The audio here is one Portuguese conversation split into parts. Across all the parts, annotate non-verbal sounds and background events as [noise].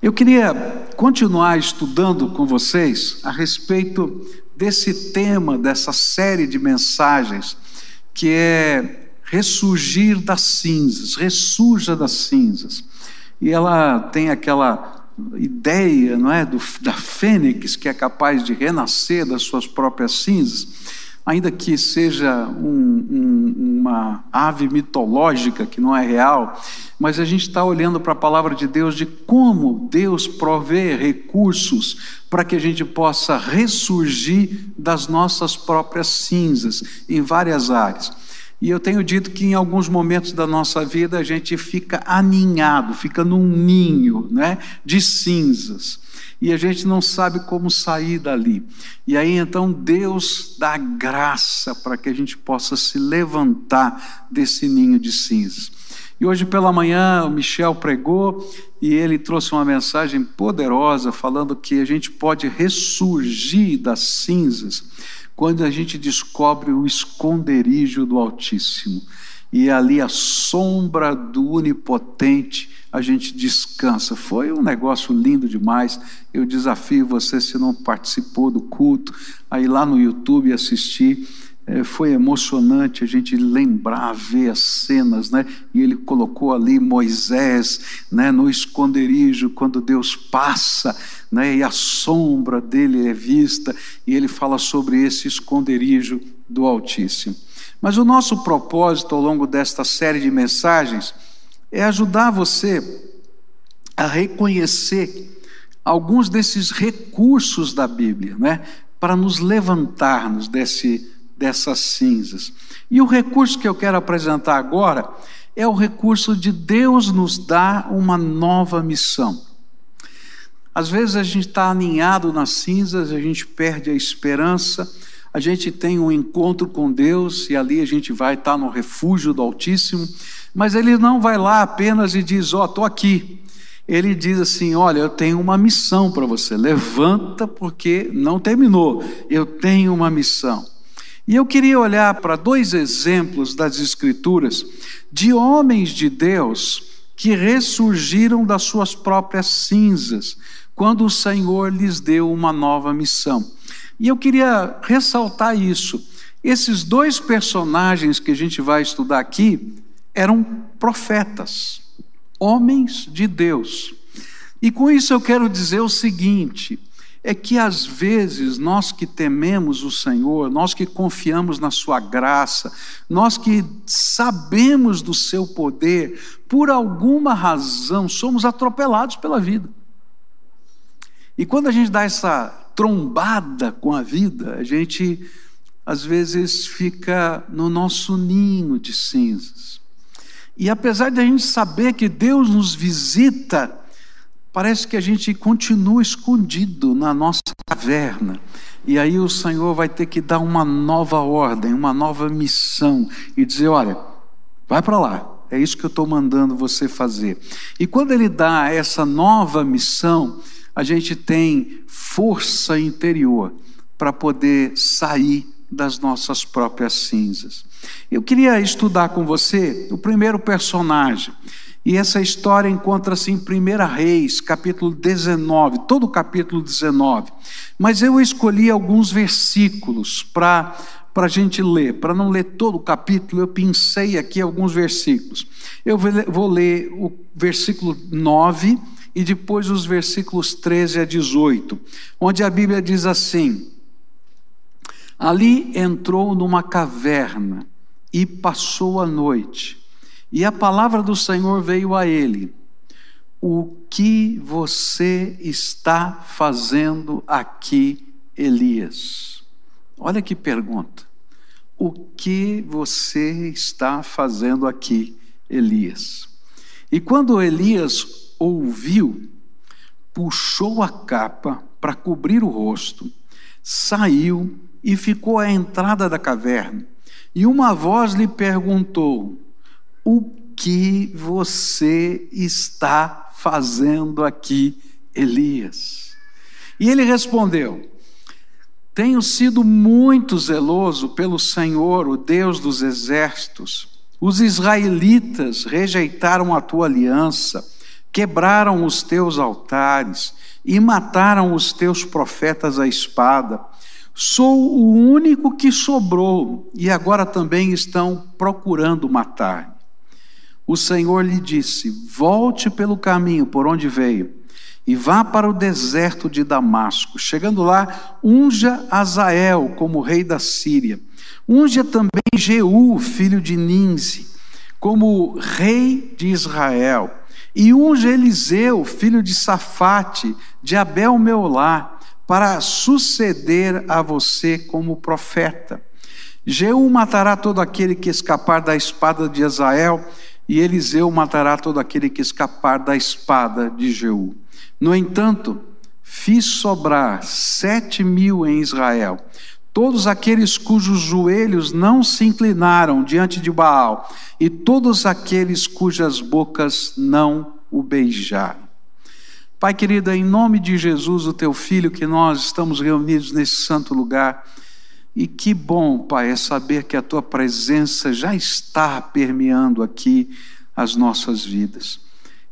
Eu queria continuar estudando com vocês a respeito desse tema, dessa série de mensagens, que é ressurgir das cinzas, ressurja das cinzas. E ela tem aquela ideia, não é, do, da fênix que é capaz de renascer das suas próprias cinzas ainda que seja um, um, uma ave mitológica que não é real, mas a gente está olhando para a palavra de Deus de como Deus provê recursos para que a gente possa ressurgir das nossas próprias cinzas em várias áreas. E eu tenho dito que em alguns momentos da nossa vida a gente fica aninhado, fica num ninho né, de cinzas e a gente não sabe como sair dali. E aí então Deus dá graça para que a gente possa se levantar desse ninho de cinzas. E hoje pela manhã o Michel pregou e ele trouxe uma mensagem poderosa falando que a gente pode ressurgir das cinzas quando a gente descobre o esconderijo do Altíssimo e ali a sombra do Onipotente a gente descansa. Foi um negócio lindo demais. Eu desafio você, se não participou do culto, aí lá no YouTube assistir. É, foi emocionante a gente lembrar, ver as cenas, né? E ele colocou ali Moisés, né, no esconderijo, quando Deus passa, né? E a sombra dele é vista, e ele fala sobre esse esconderijo do Altíssimo. Mas o nosso propósito ao longo desta série de mensagens é ajudar você a reconhecer alguns desses recursos da Bíblia, né, para nos levantarmos desse, dessas cinzas. E o recurso que eu quero apresentar agora é o recurso de Deus nos dar uma nova missão. Às vezes a gente está aninhado nas cinzas, a gente perde a esperança, a gente tem um encontro com Deus e ali a gente vai estar no refúgio do Altíssimo, mas ele não vai lá apenas e diz: Ó, oh, estou aqui. Ele diz assim: Olha, eu tenho uma missão para você, levanta, porque não terminou, eu tenho uma missão. E eu queria olhar para dois exemplos das Escrituras de homens de Deus que ressurgiram das suas próprias cinzas, quando o Senhor lhes deu uma nova missão. E eu queria ressaltar isso. Esses dois personagens que a gente vai estudar aqui eram profetas, homens de Deus. E com isso eu quero dizer o seguinte: é que às vezes nós que tememos o Senhor, nós que confiamos na Sua graça, nós que sabemos do Seu poder, por alguma razão somos atropelados pela vida. E quando a gente dá essa trombada com a vida, a gente às vezes fica no nosso ninho de cinzas. E apesar de a gente saber que Deus nos visita, parece que a gente continua escondido na nossa caverna. E aí o Senhor vai ter que dar uma nova ordem, uma nova missão e dizer: olha, vai para lá, é isso que eu estou mandando você fazer. E quando Ele dá essa nova missão, a gente tem força interior para poder sair das nossas próprias cinzas. Eu queria estudar com você o primeiro personagem. E essa história encontra-se em 1 Reis, capítulo 19, todo o capítulo 19. Mas eu escolhi alguns versículos para para a gente ler. Para não ler todo o capítulo, eu pensei aqui alguns versículos. Eu vou ler o versículo 9 e depois os versículos 13 a 18, onde a Bíblia diz assim: Ali entrou numa caverna e passou a noite, e a palavra do Senhor veio a ele: O que você está fazendo aqui, Elias? Olha que pergunta. O que você está fazendo aqui, Elias? E quando Elias ouviu, puxou a capa para cobrir o rosto, saiu e ficou à entrada da caverna. E uma voz lhe perguntou: O que você está fazendo aqui, Elias? E ele respondeu: Tenho sido muito zeloso pelo Senhor, o Deus dos exércitos. Os israelitas rejeitaram a tua aliança quebraram os teus altares e mataram os teus profetas à espada. Sou o único que sobrou e agora também estão procurando matar-me. O Senhor lhe disse: Volte pelo caminho por onde veio e vá para o deserto de Damasco. Chegando lá, unja Azael como rei da Síria. Unja também Jeú, filho de Ninze, como rei de Israel. E unja Eliseu, filho de Safate, de Abel Meolá, para suceder a você como profeta. Jeú matará todo aquele que escapar da espada de Azael, e Eliseu matará todo aquele que escapar da espada de Jeú. No entanto, fiz sobrar sete mil em Israel, todos aqueles cujos joelhos não se inclinaram diante de Baal, e todos aqueles cujas bocas não o beijaram. Pai querido, em nome de Jesus, o teu filho, que nós estamos reunidos nesse santo lugar, e que bom, Pai, é saber que a tua presença já está permeando aqui as nossas vidas.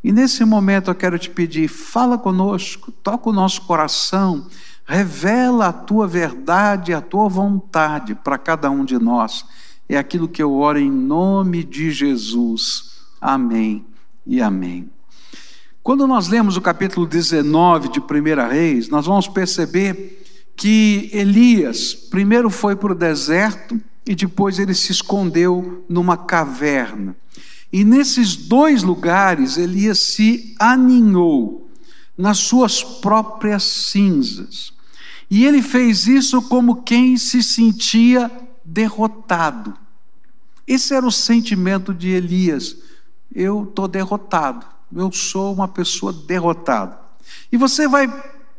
E nesse momento eu quero te pedir, fala conosco, toca o nosso coração, revela a tua verdade, a tua vontade para cada um de nós. É aquilo que eu oro em nome de Jesus. Amém e amém. Quando nós lemos o capítulo 19 de 1 Reis, nós vamos perceber que Elias primeiro foi para o deserto e depois ele se escondeu numa caverna. E nesses dois lugares Elias se aninhou nas suas próprias cinzas. E ele fez isso como quem se sentia derrotado. Esse era o sentimento de Elias. Eu estou derrotado eu sou uma pessoa derrotada. E você vai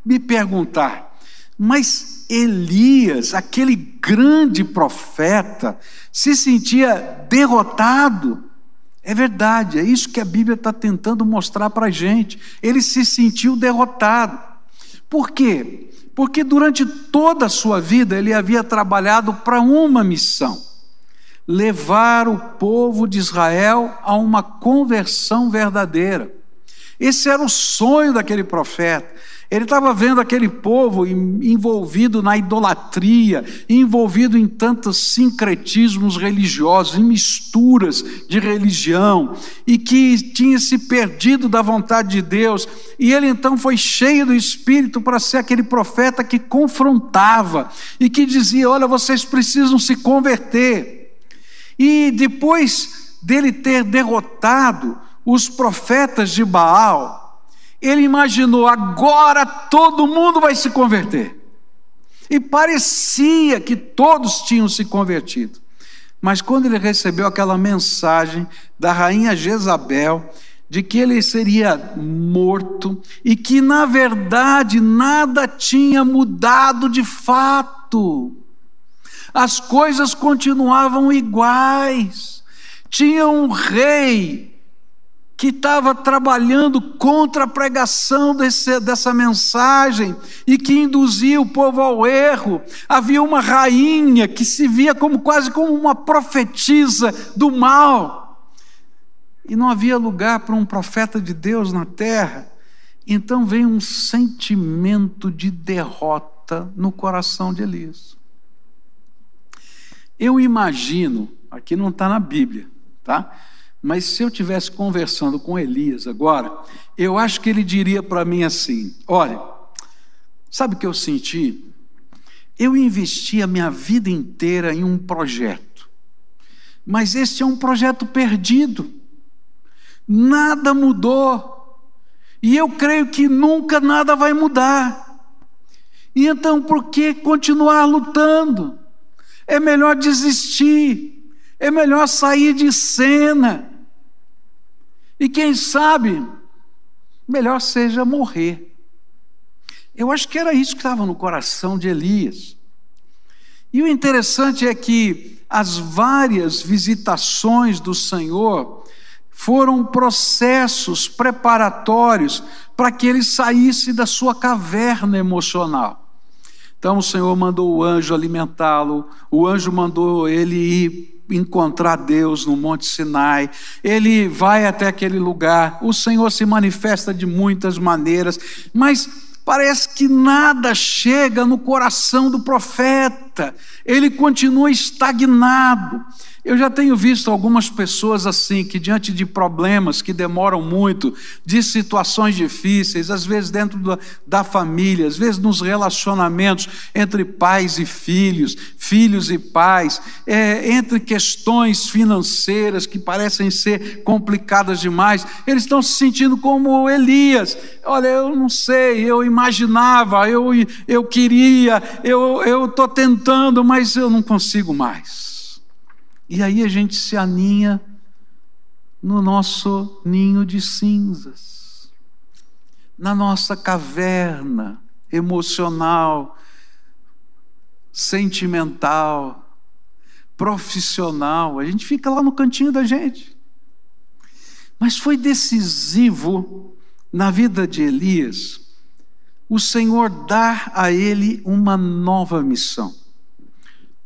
me perguntar, mas Elias, aquele grande profeta, se sentia derrotado? É verdade, é isso que a Bíblia está tentando mostrar para a gente. Ele se sentiu derrotado. Por quê? Porque durante toda a sua vida ele havia trabalhado para uma missão levar o povo de Israel a uma conversão verdadeira. Esse era o sonho daquele profeta. Ele estava vendo aquele povo envolvido na idolatria, envolvido em tantos sincretismos religiosos, em misturas de religião, e que tinha se perdido da vontade de Deus. E ele então foi cheio do Espírito para ser aquele profeta que confrontava e que dizia: Olha, vocês precisam se converter. E depois dele ter derrotado os profetas de Baal, ele imaginou: agora todo mundo vai se converter. E parecia que todos tinham se convertido. Mas quando ele recebeu aquela mensagem da rainha Jezabel, de que ele seria morto e que, na verdade, nada tinha mudado de fato as coisas continuavam iguais. Tinha um rei que estava trabalhando contra a pregação desse, dessa mensagem e que induzia o povo ao erro. Havia uma rainha que se via como quase como uma profetisa do mal. E não havia lugar para um profeta de Deus na terra. Então vem um sentimento de derrota no coração de Elias. Eu imagino, aqui não está na Bíblia, tá? Mas se eu tivesse conversando com Elias agora, eu acho que ele diria para mim assim: olha, sabe o que eu senti? Eu investi a minha vida inteira em um projeto, mas esse é um projeto perdido, nada mudou, e eu creio que nunca nada vai mudar. E então, por que continuar lutando? é melhor desistir, é melhor sair de cena. E quem sabe, melhor seja morrer. Eu acho que era isso que estava no coração de Elias. E o interessante é que as várias visitações do Senhor foram processos preparatórios para que ele saísse da sua caverna emocional. Então o Senhor mandou o anjo alimentá-lo, o anjo mandou ele ir encontrar Deus no Monte Sinai, ele vai até aquele lugar, o Senhor se manifesta de muitas maneiras, mas parece que nada chega no coração do profeta, ele continua estagnado. Eu já tenho visto algumas pessoas assim, que diante de problemas que demoram muito, de situações difíceis, às vezes dentro da, da família, às vezes nos relacionamentos entre pais e filhos, filhos e pais, é, entre questões financeiras que parecem ser complicadas demais, eles estão se sentindo como Elias. Olha, eu não sei, eu imaginava, eu, eu queria, eu estou tentando, mas eu não consigo mais. E aí a gente se aninha no nosso ninho de cinzas, na nossa caverna emocional, sentimental, profissional. A gente fica lá no cantinho da gente. Mas foi decisivo na vida de Elias o Senhor dar a ele uma nova missão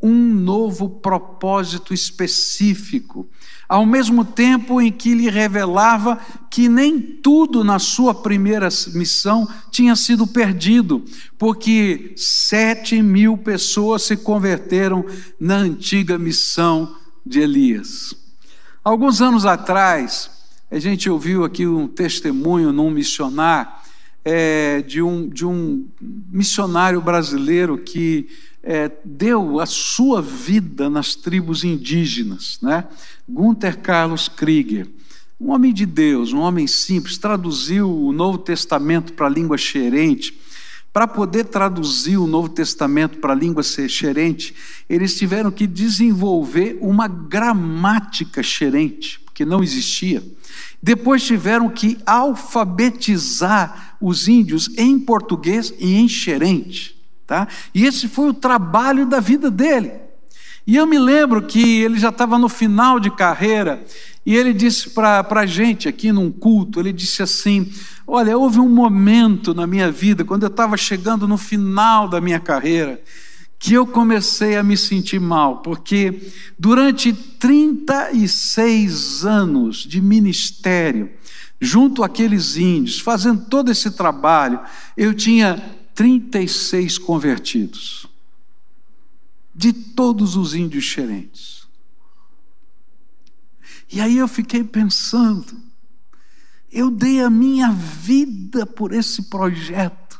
um novo propósito específico, ao mesmo tempo em que lhe revelava que nem tudo na sua primeira missão tinha sido perdido, porque sete mil pessoas se converteram na antiga missão de Elias. Alguns anos atrás, a gente ouviu aqui um testemunho num missionário, é, de, um, de um missionário brasileiro que é, deu a sua vida nas tribos indígenas, né? Gunther Carlos Krieger, um homem de Deus, um homem simples, traduziu o Novo Testamento para a língua xerente. Para poder traduzir o Novo Testamento para a língua xerente, eles tiveram que desenvolver uma gramática xerente, que não existia. Depois tiveram que alfabetizar os índios em português e em xerente. Tá? E esse foi o trabalho da vida dele. E eu me lembro que ele já estava no final de carreira e ele disse para a gente aqui num culto: ele disse assim, Olha, houve um momento na minha vida, quando eu estava chegando no final da minha carreira, que eu comecei a me sentir mal, porque durante 36 anos de ministério, junto àqueles índios, fazendo todo esse trabalho, eu tinha 36 convertidos, de todos os índios xerentes. E aí eu fiquei pensando, eu dei a minha vida por esse projeto,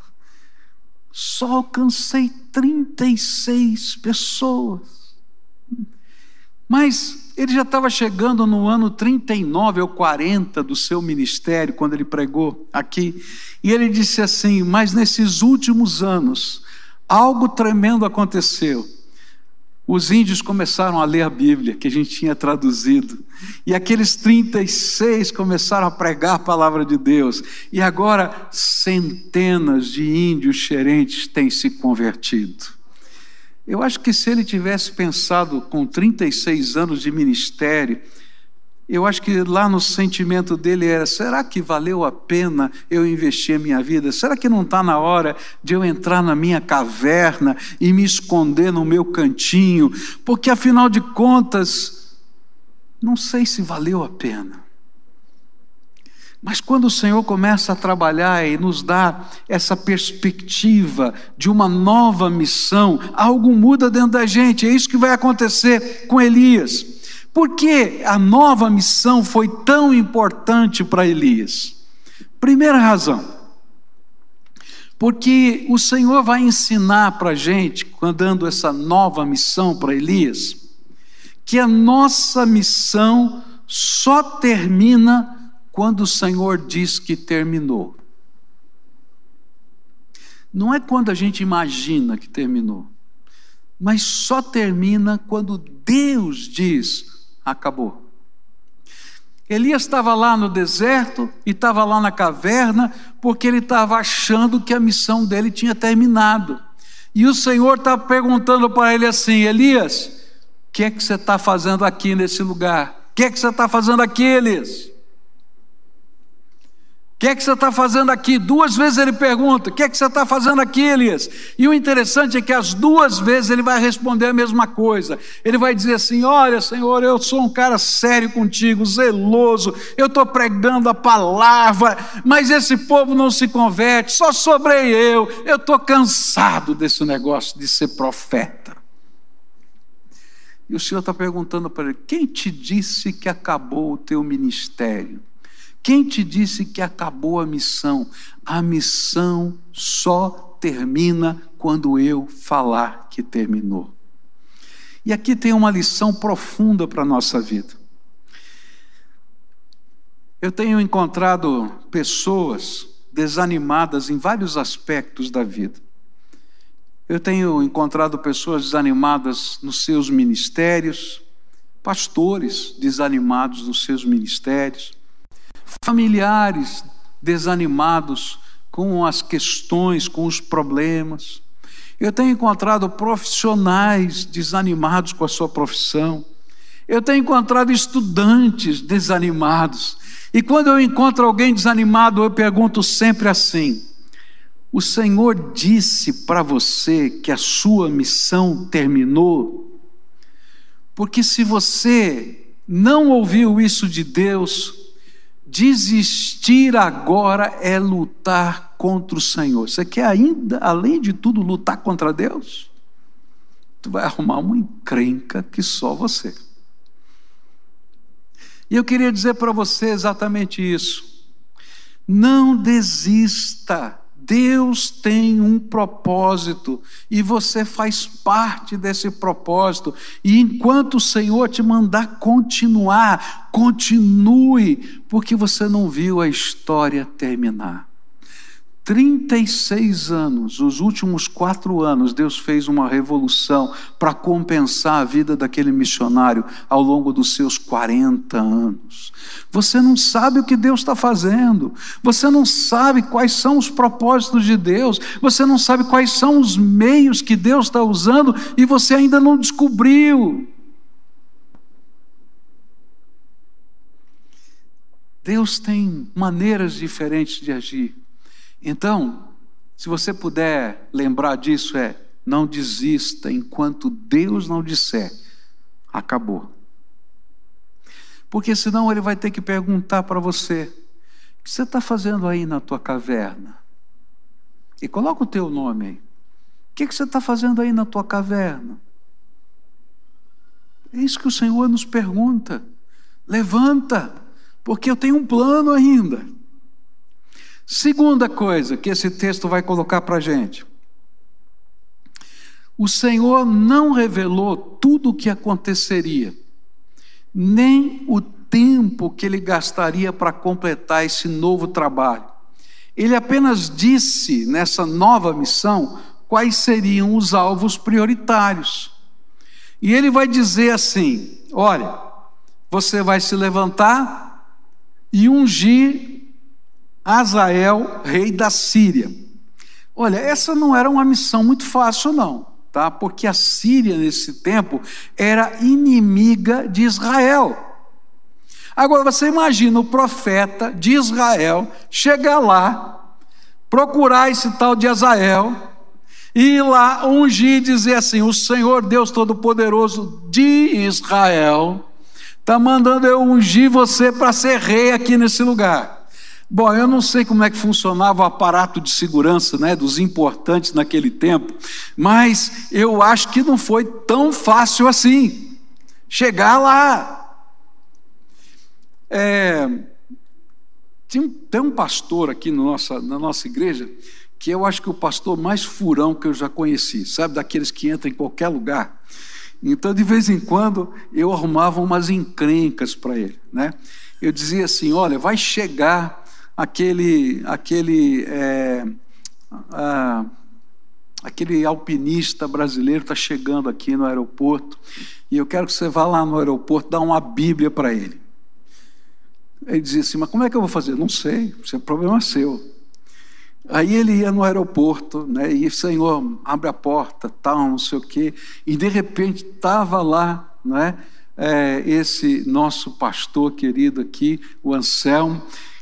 só alcancei 36 pessoas. Mas ele já estava chegando no ano 39 ou 40 do seu ministério, quando ele pregou aqui, e ele disse assim: Mas nesses últimos anos, algo tremendo aconteceu. Os índios começaram a ler a Bíblia, que a gente tinha traduzido, e aqueles 36 começaram a pregar a palavra de Deus, e agora centenas de índios xerentes têm se convertido. Eu acho que se ele tivesse pensado com 36 anos de ministério, eu acho que lá no sentimento dele era: será que valeu a pena eu investir a minha vida? Será que não está na hora de eu entrar na minha caverna e me esconder no meu cantinho? Porque afinal de contas, não sei se valeu a pena. Mas quando o Senhor começa a trabalhar e nos dá essa perspectiva de uma nova missão, algo muda dentro da gente. É isso que vai acontecer com Elias. Por que a nova missão foi tão importante para Elias? Primeira razão, porque o Senhor vai ensinar para a gente, dando essa nova missão para Elias, que a nossa missão só termina quando o Senhor diz que terminou. Não é quando a gente imagina que terminou, mas só termina quando Deus diz: acabou. Elias estava lá no deserto e estava lá na caverna porque ele estava achando que a missão dele tinha terminado. E o Senhor está perguntando para ele assim: Elias, o que é que você está fazendo aqui nesse lugar? O que é que você está fazendo aqui, Elias? Que é que você está fazendo aqui? Duas vezes ele pergunta: O que é que você está fazendo aqui, Elias? E o interessante é que as duas vezes ele vai responder a mesma coisa. Ele vai dizer assim: Olha, Senhor, eu sou um cara sério contigo, zeloso, eu estou pregando a palavra, mas esse povo não se converte, só sobrei eu, eu estou cansado desse negócio de ser profeta. E o Senhor está perguntando para ele: Quem te disse que acabou o teu ministério? Quem te disse que acabou a missão? A missão só termina quando eu falar que terminou. E aqui tem uma lição profunda para a nossa vida. Eu tenho encontrado pessoas desanimadas em vários aspectos da vida. Eu tenho encontrado pessoas desanimadas nos seus ministérios, pastores desanimados nos seus ministérios familiares desanimados com as questões, com os problemas. Eu tenho encontrado profissionais desanimados com a sua profissão. Eu tenho encontrado estudantes desanimados. E quando eu encontro alguém desanimado, eu pergunto sempre assim: O Senhor disse para você que a sua missão terminou? Porque se você não ouviu isso de Deus, Desistir agora é lutar contra o Senhor. Você quer ainda, além de tudo, lutar contra Deus? Tu vai arrumar uma encrenca que só você. E eu queria dizer para você exatamente isso. Não desista Deus tem um propósito e você faz parte desse propósito. E enquanto o Senhor te mandar continuar, continue, porque você não viu a história terminar. 36 anos, os últimos quatro anos, Deus fez uma revolução para compensar a vida daquele missionário ao longo dos seus 40 anos. Você não sabe o que Deus está fazendo, você não sabe quais são os propósitos de Deus, você não sabe quais são os meios que Deus está usando e você ainda não descobriu. Deus tem maneiras diferentes de agir. Então, se você puder lembrar disso, é não desista enquanto Deus não disser, acabou. Porque senão ele vai ter que perguntar para você: o que você está fazendo aí na tua caverna? E coloca o teu nome aí. O que você está fazendo aí na tua caverna? É isso que o Senhor nos pergunta. Levanta, porque eu tenho um plano ainda. Segunda coisa que esse texto vai colocar para a gente. O Senhor não revelou tudo o que aconteceria, nem o tempo que ele gastaria para completar esse novo trabalho. Ele apenas disse nessa nova missão quais seriam os alvos prioritários. E ele vai dizer assim: olha, você vai se levantar e ungir Azael, rei da Síria. Olha, essa não era uma missão muito fácil, não, tá? Porque a Síria, nesse tempo, era inimiga de Israel. Agora você imagina o profeta de Israel chegar lá, procurar esse tal de Azael, e ir lá ungir e dizer assim: O Senhor Deus Todo-Poderoso de Israel está mandando eu ungir você para ser rei aqui nesse lugar. Bom, eu não sei como é que funcionava o aparato de segurança né, dos importantes naquele tempo, mas eu acho que não foi tão fácil assim chegar lá. É, tem, tem um pastor aqui no nossa, na nossa igreja que eu acho que é o pastor mais furão que eu já conheci, sabe, daqueles que entram em qualquer lugar. Então, de vez em quando, eu arrumava umas encrencas para ele. Né? Eu dizia assim: olha, vai chegar aquele, aquele, é, ah, aquele alpinista brasileiro está chegando aqui no aeroporto e eu quero que você vá lá no aeroporto dar uma Bíblia para ele. Ele dizia assim: Mas como é que eu vou fazer? Não sei, isso é problema seu. Aí ele ia no aeroporto, né, e Senhor, abre a porta, tal, não sei o quê, e de repente estava lá, né, é, esse nosso pastor querido aqui, o Anselmo,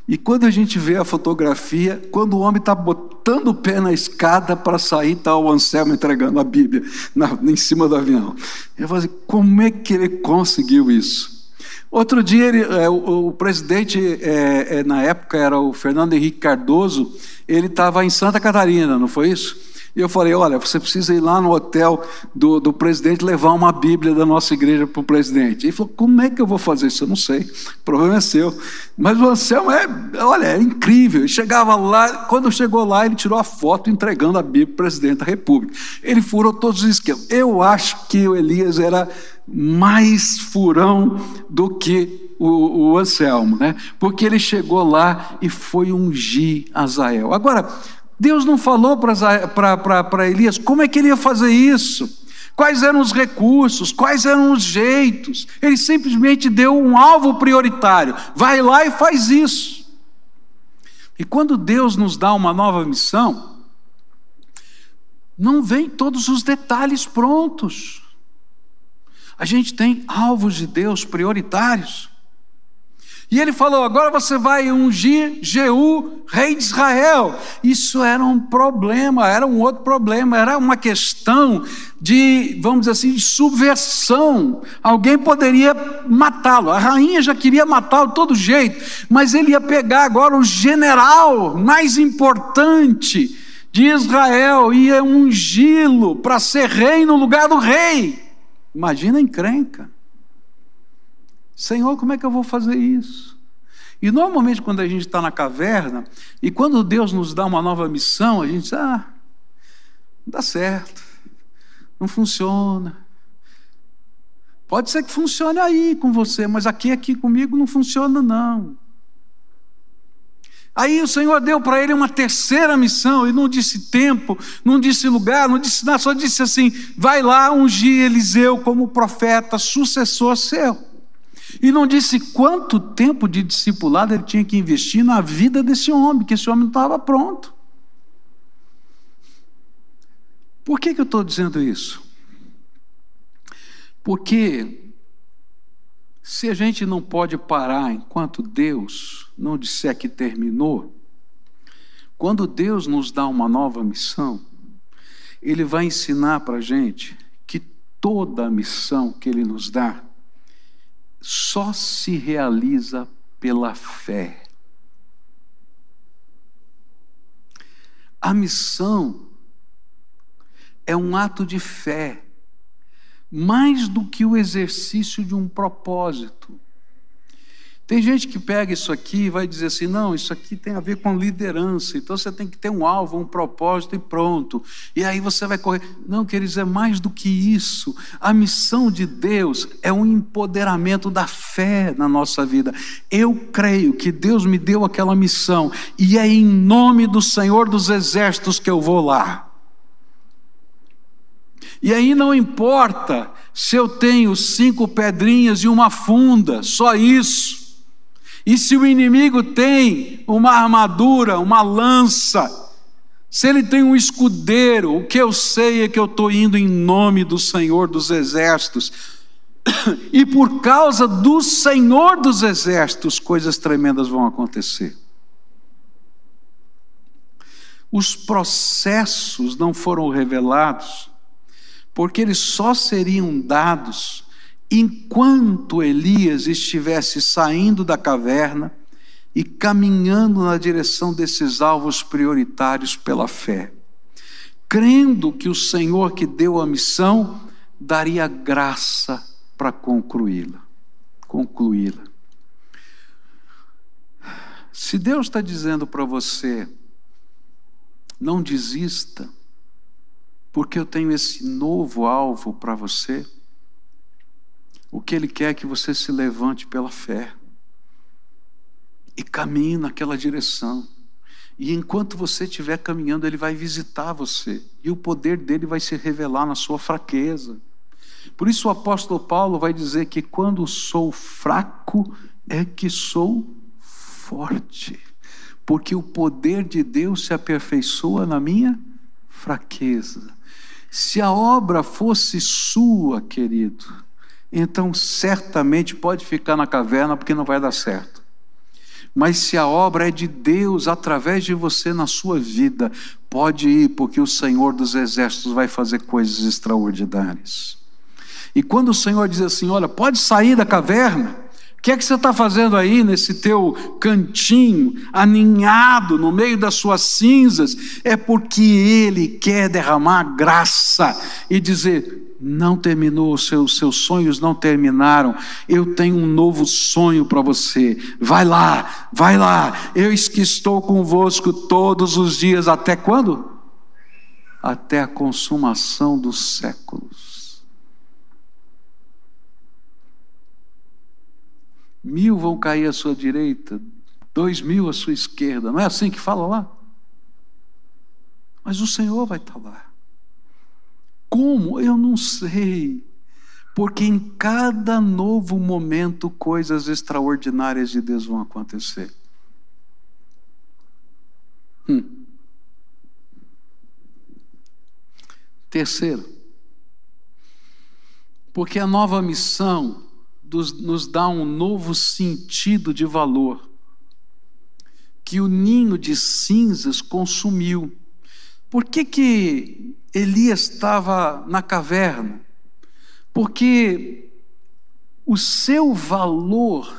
E quando a gente vê a fotografia, quando o homem está botando o pé na escada para sair, está o Anselmo entregando a Bíblia na, em cima do avião. Eu falo assim, como é que ele conseguiu isso? Outro dia, ele, é, o, o, presidente, é, é, na época era o Fernando Henrique Cardoso, ele estava em Santa Catarina, não foi isso? E eu falei: olha, você precisa ir lá no hotel do, do presidente levar uma Bíblia da nossa igreja para o presidente. Ele falou: como é que eu vou fazer isso? Eu não sei, o problema é seu. Mas o Anselmo é, olha, é incrível. Ele chegava lá, quando chegou lá, ele tirou a foto entregando a Bíblia para o presidente da República. Ele furou todos os esquemas. Eu acho que o Elias era mais furão do que o, o, Anselmo, né? Porque ele chegou lá e foi ungir Azael. Agora, Deus não falou para Elias como é que ele ia fazer isso, quais eram os recursos, quais eram os jeitos. Ele simplesmente deu um alvo prioritário: vai lá e faz isso. E quando Deus nos dá uma nova missão, não vem todos os detalhes prontos. A gente tem alvos de Deus prioritários. E ele falou: agora você vai ungir Jeú, rei de Israel. Isso era um problema, era um outro problema, era uma questão de, vamos dizer assim, de subversão. Alguém poderia matá-lo. A rainha já queria matá-lo de todo jeito, mas ele ia pegar agora o general mais importante de Israel, ia ungí-lo para ser rei no lugar do rei. Imagina a encrenca. Senhor, como é que eu vou fazer isso? E normalmente, quando a gente está na caverna, e quando Deus nos dá uma nova missão, a gente diz: ah, não dá certo, não funciona. Pode ser que funcione aí com você, mas aqui, aqui comigo não funciona, não. Aí o Senhor deu para ele uma terceira missão, e não disse tempo, não disse lugar, não disse nada, só disse assim: vai lá ungir Eliseu como profeta, sucessor seu. E não disse quanto tempo de discipulado ele tinha que investir na vida desse homem, que esse homem não estava pronto. Por que, que eu estou dizendo isso? Porque se a gente não pode parar enquanto Deus não disser que terminou, quando Deus nos dá uma nova missão, Ele vai ensinar para a gente que toda a missão que Ele nos dá, só se realiza pela fé. A missão é um ato de fé, mais do que o exercício de um propósito. Tem gente que pega isso aqui e vai dizer assim: não, isso aqui tem a ver com liderança, então você tem que ter um alvo, um propósito e pronto. E aí você vai correr. Não, queridos, é mais do que isso. A missão de Deus é um empoderamento da fé na nossa vida. Eu creio que Deus me deu aquela missão e é em nome do Senhor dos Exércitos que eu vou lá. E aí não importa se eu tenho cinco pedrinhas e uma funda, só isso. E se o inimigo tem uma armadura, uma lança, se ele tem um escudeiro, o que eu sei é que eu estou indo em nome do Senhor dos Exércitos. [coughs] E por causa do Senhor dos Exércitos, coisas tremendas vão acontecer. Os processos não foram revelados, porque eles só seriam dados enquanto Elias estivesse saindo da caverna e caminhando na direção desses alvos prioritários pela fé, crendo que o Senhor que deu a missão daria graça para concluí-la, concluí-la. Se Deus está dizendo para você, não desista, porque eu tenho esse novo alvo para você, o que Ele quer é que você se levante pela fé e caminhe naquela direção. E enquanto você estiver caminhando, Ele vai visitar você, e o poder dele vai se revelar na sua fraqueza. Por isso o apóstolo Paulo vai dizer que quando sou fraco é que sou forte, porque o poder de Deus se aperfeiçoa na minha fraqueza. Se a obra fosse sua, querido, então certamente pode ficar na caverna porque não vai dar certo. Mas se a obra é de Deus através de você na sua vida, pode ir, porque o Senhor dos Exércitos vai fazer coisas extraordinárias. E quando o Senhor diz assim: Olha, pode sair da caverna, o que é que você está fazendo aí nesse teu cantinho, aninhado no meio das suas cinzas? É porque Ele quer derramar graça e dizer: não terminou, seus, seus sonhos não terminaram. Eu tenho um novo sonho para você. Vai lá, vai lá. Eu que estou convosco todos os dias. Até quando? Até a consumação dos séculos. Mil vão cair à sua direita, dois mil à sua esquerda. Não é assim que fala lá? Mas o Senhor vai estar lá. Como? Eu não sei. Porque em cada novo momento coisas extraordinárias de Deus vão acontecer. Hum. Terceiro, porque a nova missão nos dá um novo sentido de valor que o ninho de cinzas consumiu. Por que, que Elias estava na caverna? Porque o seu valor,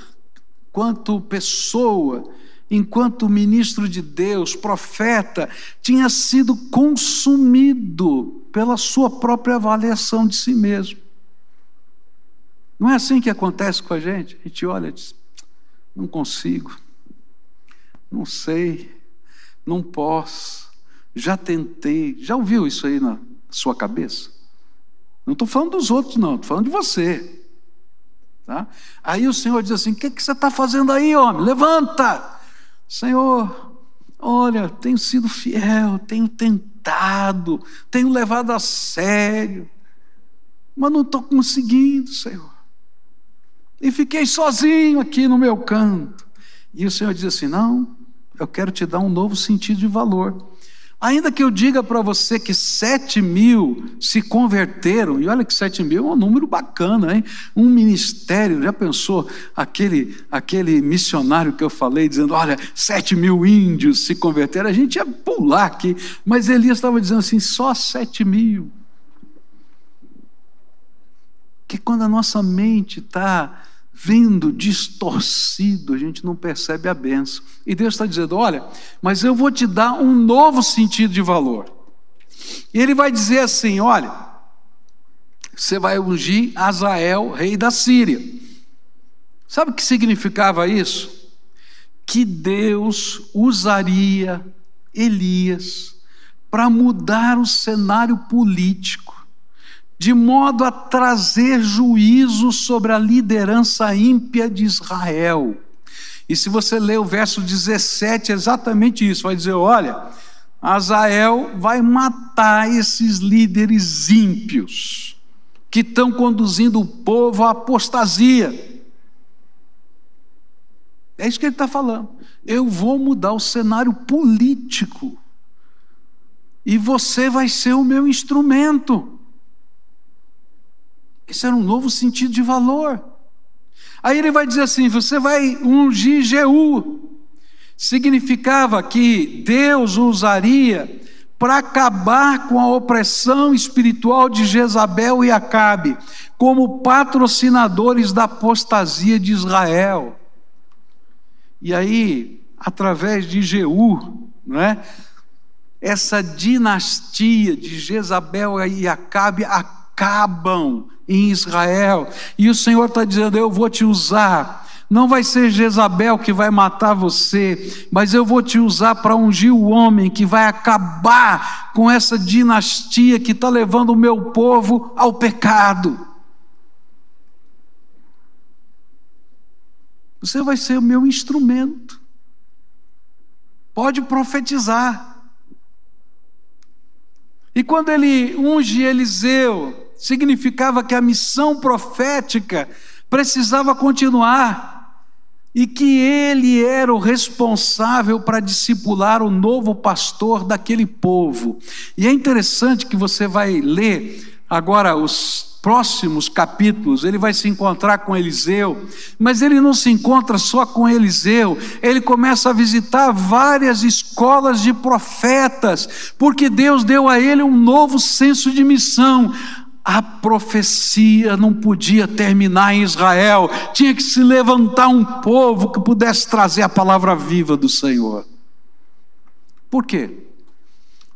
quanto pessoa, enquanto ministro de Deus, profeta, tinha sido consumido pela sua própria avaliação de si mesmo. Não é assim que acontece com a gente? A gente olha e diz: não consigo, não sei, não posso, já tentei. Já ouviu isso aí na sua cabeça? Não estou falando dos outros, não, estou falando de você. Tá? Aí o Senhor diz assim: O que, que você está fazendo aí, homem? Levanta! Senhor, olha, tenho sido fiel, tenho tentado, tenho levado a sério, mas não estou conseguindo, Senhor e fiquei sozinho aqui no meu canto. E o Senhor diz assim: Não, eu quero te dar um novo sentido de valor. Ainda que eu diga para você que sete mil se converteram, e olha que sete mil é um número bacana, hein? Um ministério, já pensou aquele, aquele missionário que eu falei, dizendo: olha, sete mil índios se converteram, a gente ia pular aqui, mas Elias estava dizendo assim: só sete mil. Que quando a nossa mente está vindo distorcido, a gente não percebe a benção. E Deus está dizendo: olha, mas eu vou te dar um novo sentido de valor. E Ele vai dizer assim: olha, você vai ungir Azael, rei da Síria. Sabe o que significava isso? Que Deus usaria Elias para mudar o cenário político de modo a trazer juízo sobre a liderança ímpia de Israel. E se você ler o verso 17, é exatamente isso: vai dizer, olha, Azael vai matar esses líderes ímpios que estão conduzindo o povo à apostasia. É isso que ele está falando. Eu vou mudar o cenário político. E você vai ser o meu instrumento. Isso era um novo sentido de valor. Aí ele vai dizer assim: você vai ungir Jeú. Significava que Deus usaria para acabar com a opressão espiritual de Jezabel e Acabe, como patrocinadores da apostasia de Israel. E aí, através de Jeú, não é? essa dinastia de Jezabel e Acabe acabam em Israel. E o Senhor está dizendo: Eu vou te usar. Não vai ser Jezabel que vai matar você, mas eu vou te usar para ungir o homem que vai acabar com essa dinastia que está levando o meu povo ao pecado. Você vai ser o meu instrumento. Pode profetizar. E quando ele unge Eliseu, significava que a missão profética precisava continuar e que ele era o responsável para discipular o novo pastor daquele povo. E é interessante que você vai ler agora os próximos capítulos, ele vai se encontrar com Eliseu, mas ele não se encontra só com Eliseu, ele começa a visitar várias escolas de profetas, porque Deus deu a ele um novo senso de missão. A profecia não podia terminar em Israel, tinha que se levantar um povo que pudesse trazer a palavra viva do Senhor. Por quê?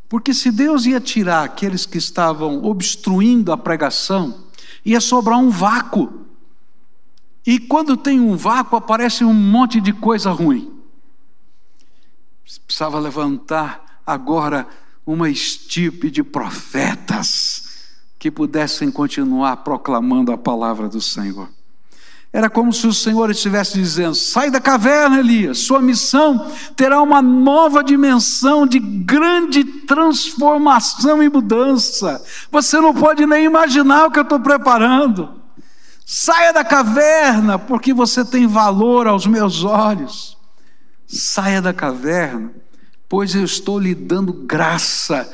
Porque se Deus ia tirar aqueles que estavam obstruindo a pregação, ia sobrar um vácuo. E quando tem um vácuo, aparece um monte de coisa ruim. Precisava levantar agora uma estipe de profetas que pudessem continuar proclamando a palavra do Senhor. Era como se o Senhor estivesse dizendo: sai da caverna, Elias, sua missão terá uma nova dimensão de grande transformação e mudança. Você não pode nem imaginar o que eu estou preparando. Saia da caverna, porque você tem valor aos meus olhos. Saia da caverna, pois eu estou lhe dando graça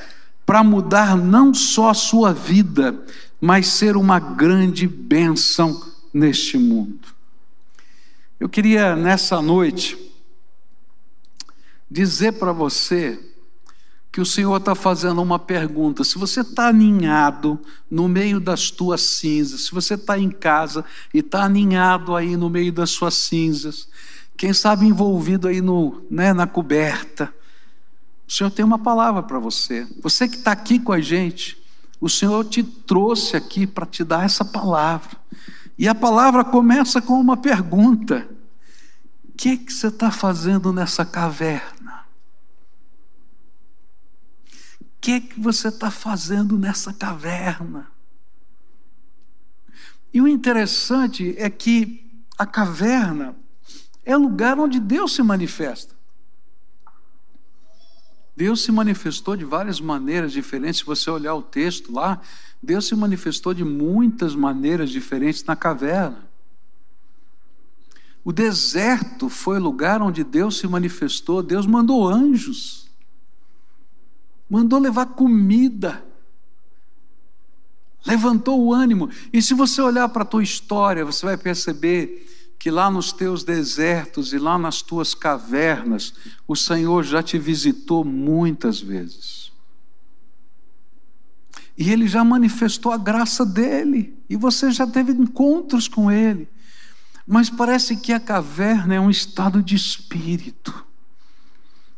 para mudar não só a sua vida, mas ser uma grande bênção neste mundo. Eu queria nessa noite dizer para você que o Senhor está fazendo uma pergunta. Se você está aninhado no meio das tuas cinzas, se você está em casa e está aninhado aí no meio das suas cinzas, quem sabe envolvido aí no, né, na coberta, o Senhor tem uma palavra para você. Você que está aqui com a gente, o Senhor te trouxe aqui para te dar essa palavra. E a palavra começa com uma pergunta: O que, que você está fazendo nessa caverna? O que, que você está fazendo nessa caverna? E o interessante é que a caverna é lugar onde Deus se manifesta. Deus se manifestou de várias maneiras diferentes. Se você olhar o texto lá, Deus se manifestou de muitas maneiras diferentes na caverna. O deserto foi o lugar onde Deus se manifestou. Deus mandou anjos, mandou levar comida, levantou o ânimo. E se você olhar para a tua história, você vai perceber que lá nos teus desertos e lá nas tuas cavernas, o Senhor já te visitou muitas vezes. E ele já manifestou a graça dele, e você já teve encontros com ele. Mas parece que a caverna é um estado de espírito.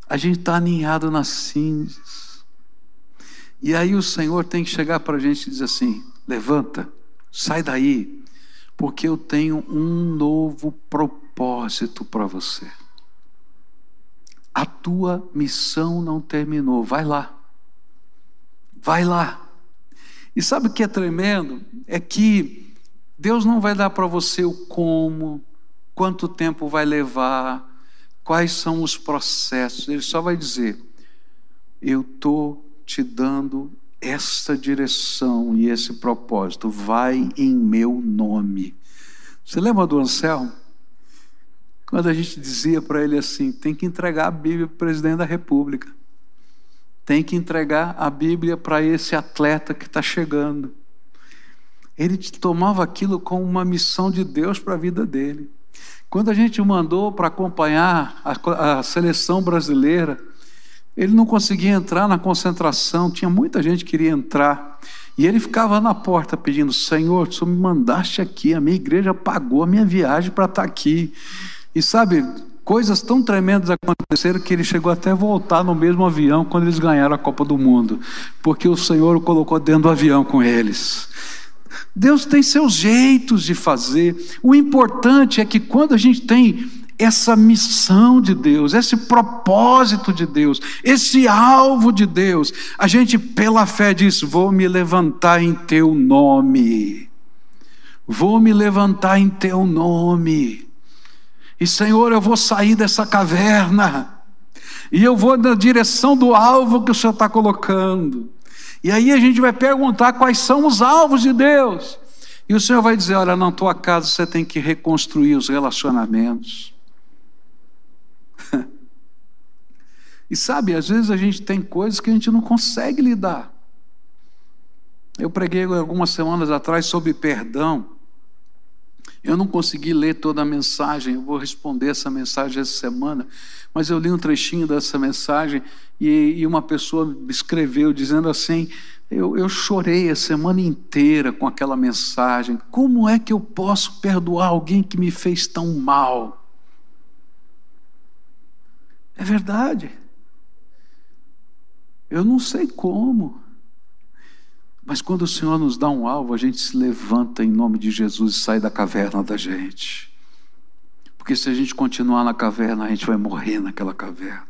A gente está aninhado nas cinzas. E aí o Senhor tem que chegar para a gente e dizer assim: levanta, sai daí, porque eu tenho um novo propósito para você. A tua missão não terminou, vai lá. Vai lá. E sabe o que é tremendo? É que Deus não vai dar para você o como, quanto tempo vai levar, quais são os processos. Ele só vai dizer: Eu estou te dando essa direção e esse propósito. Vai em meu nome. Você lembra do Anselmo? Quando a gente dizia para ele assim: tem que entregar a Bíblia para o presidente da República tem que entregar a Bíblia para esse atleta que está chegando. Ele tomava aquilo como uma missão de Deus para a vida dele. Quando a gente mandou para acompanhar a, a, seleção brasileira, ele não conseguia entrar na concentração, tinha muita gente que queria entrar. E ele ficava na porta pedindo: Senhor, Senhor me mandaste aqui, a minha igreja pagou a minha viagem para estar aqui. E sabe, coisas tão tremendas aconteceram que ele chegou até a voltar no mesmo avião quando eles ganharam a Copa do Mundo, porque o Senhor o colocou dentro do avião com eles. Deus tem seus jeitos de fazer. O importante é que quando a gente tem essa missão de Deus, esse propósito de Deus, esse alvo de Deus, a gente pela fé diz: vou me levantar em teu nome. Vou me levantar em teu nome. E Senhor, eu vou sair dessa caverna. E eu vou na direção do alvo que o Senhor está colocando. E aí a gente vai perguntar quais são os alvos de Deus. E o Senhor vai dizer: olha, na tua casa você tem que reconstruir os relacionamentos. [laughs] e sabe, às vezes a gente tem coisas que a gente não consegue lidar. Eu preguei algumas semanas atrás sobre perdão. Eu não consegui ler toda a mensagem, eu vou responder essa mensagem essa semana, mas eu li um trechinho dessa mensagem e, e uma pessoa escreveu dizendo assim: eu, eu chorei a semana inteira com aquela mensagem. Como é que eu posso perdoar alguém que me fez tão mal? É verdade. Eu não sei como. Mas quando o Senhor nos dá um alvo, a gente se levanta em nome de Jesus e sai da caverna da gente. Porque se a gente continuar na caverna, a gente vai morrer naquela caverna.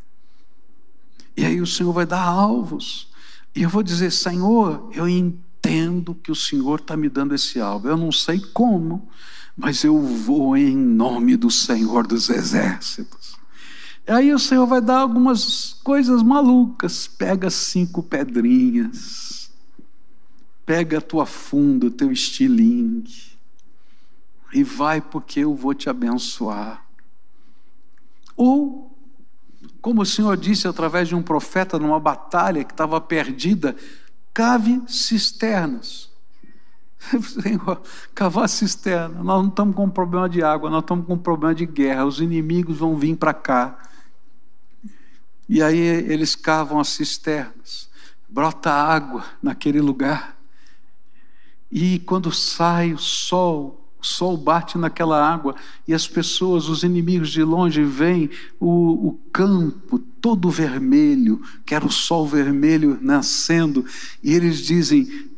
E aí o Senhor vai dar alvos. E eu vou dizer: Senhor, eu entendo que o Senhor está me dando esse alvo. Eu não sei como, mas eu vou em nome do Senhor dos Exércitos. Aí o Senhor vai dar algumas coisas malucas. Pega cinco pedrinhas Pega a tua funda, o teu estilingue, e vai porque eu vou te abençoar. Ou, como o Senhor disse através de um profeta numa batalha que estava perdida, cave cisternas. [laughs] Senhor, cavar cisterna. Nós não estamos com problema de água, nós estamos com problema de guerra. Os inimigos vão vir para cá. E aí eles cavam as cisternas, brota água naquele lugar. E quando sai o sol, o sol bate naquela água e as pessoas, os inimigos de longe, veem o, o campo todo vermelho, que era o sol vermelho nascendo, e eles dizem: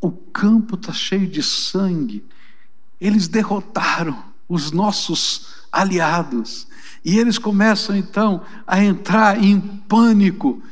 o campo está cheio de sangue. Eles derrotaram os nossos aliados. E eles começam então a entrar em pânico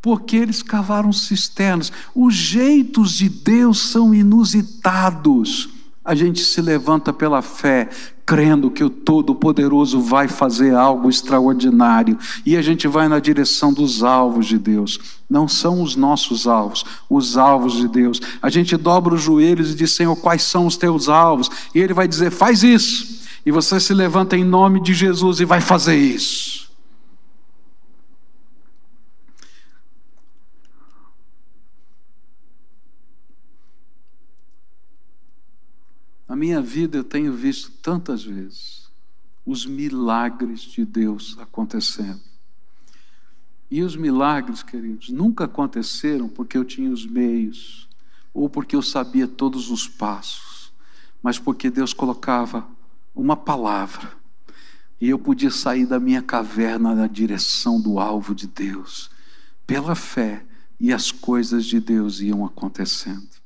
porque eles cavaram cisternas. Os jeitos de Deus são inusitados. A gente se levanta pela fé, crendo que o Todo-Poderoso vai fazer algo extraordinário, e a gente vai na direção dos alvos de Deus. Não são os nossos alvos, os alvos de Deus. A gente dobra os joelhos e diz: Senhor, quais são os teus alvos? E Ele vai dizer: faz isso. E você se levanta em nome de Jesus e vai fazer isso. Na minha vida eu tenho visto tantas vezes os milagres de Deus acontecendo. E os milagres, queridos, nunca aconteceram porque eu tinha os meios, ou porque eu sabia todos os passos, mas porque Deus colocava uma palavra e eu podia sair da minha caverna na direção do alvo de Deus, pela fé, e as coisas de Deus iam acontecendo.